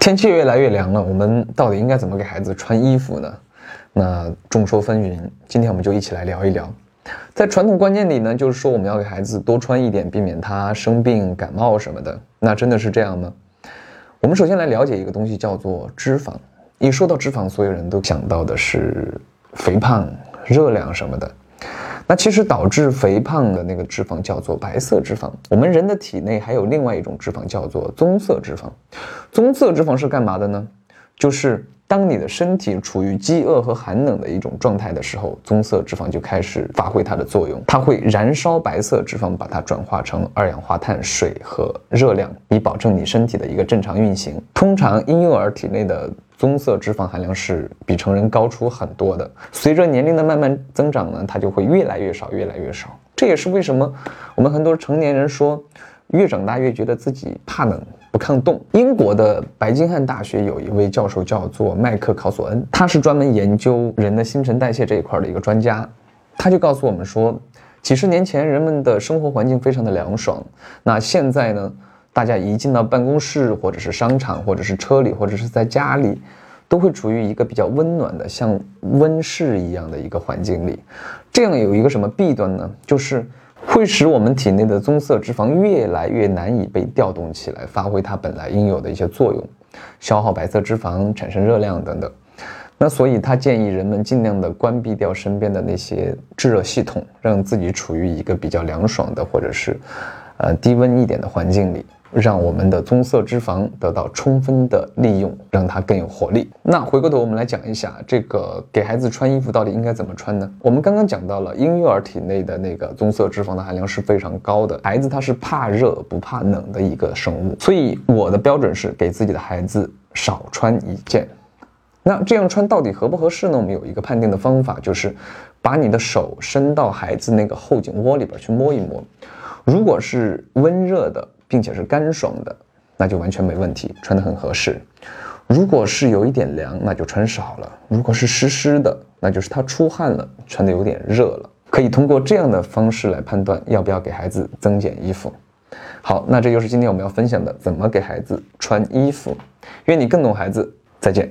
天气越来越凉了，我们到底应该怎么给孩子穿衣服呢？那众说纷纭，今天我们就一起来聊一聊。在传统观念里呢，就是说我们要给孩子多穿一点，避免他生病、感冒什么的。那真的是这样吗？我们首先来了解一个东西，叫做脂肪。一说到脂肪，所有人都想到的是肥胖、热量什么的。那其实导致肥胖的那个脂肪叫做白色脂肪。我们人的体内还有另外一种脂肪叫做棕色脂肪。棕色脂肪是干嘛的呢？就是当你的身体处于饥饿和寒冷的一种状态的时候，棕色脂肪就开始发挥它的作用，它会燃烧白色脂肪，把它转化成二氧化碳、水和热量，以保证你身体的一个正常运行。通常婴幼儿体内的棕色脂肪含量是比成人高出很多的，随着年龄的慢慢增长呢，它就会越来越少，越来越少。这也是为什么我们很多成年人说，越长大越觉得自己怕冷。不抗冻。英国的白金汉大学有一位教授叫做麦克考索恩，他是专门研究人的新陈代谢这一块的一个专家。他就告诉我们说，几十年前人们的生活环境非常的凉爽，那现在呢，大家一进到办公室或者是商场或者是车里或者是在家里，都会处于一个比较温暖的像温室一样的一个环境里。这样有一个什么弊端呢？就是。会使我们体内的棕色脂肪越来越难以被调动起来，发挥它本来应有的一些作用，消耗白色脂肪，产生热量等等。那所以他建议人们尽量的关闭掉身边的那些制热系统，让自己处于一个比较凉爽的或者是，呃低温一点的环境里。让我们的棕色脂肪得到充分的利用，让它更有活力。那回过头，我们来讲一下这个给孩子穿衣服到底应该怎么穿呢？我们刚刚讲到了婴幼儿体内的那个棕色脂肪的含量是非常高的，孩子他是怕热不怕冷的一个生物，所以我的标准是给自己的孩子少穿一件。那这样穿到底合不合适呢？我们有一个判定的方法，就是把你的手伸到孩子那个后颈窝里边去摸一摸，如果是温热的。并且是干爽的，那就完全没问题，穿得很合适。如果是有一点凉，那就穿少了；如果是湿湿的，那就是他出汗了，穿的有点热了。可以通过这样的方式来判断要不要给孩子增减衣服。好，那这就是今天我们要分享的，怎么给孩子穿衣服。愿你更懂孩子，再见。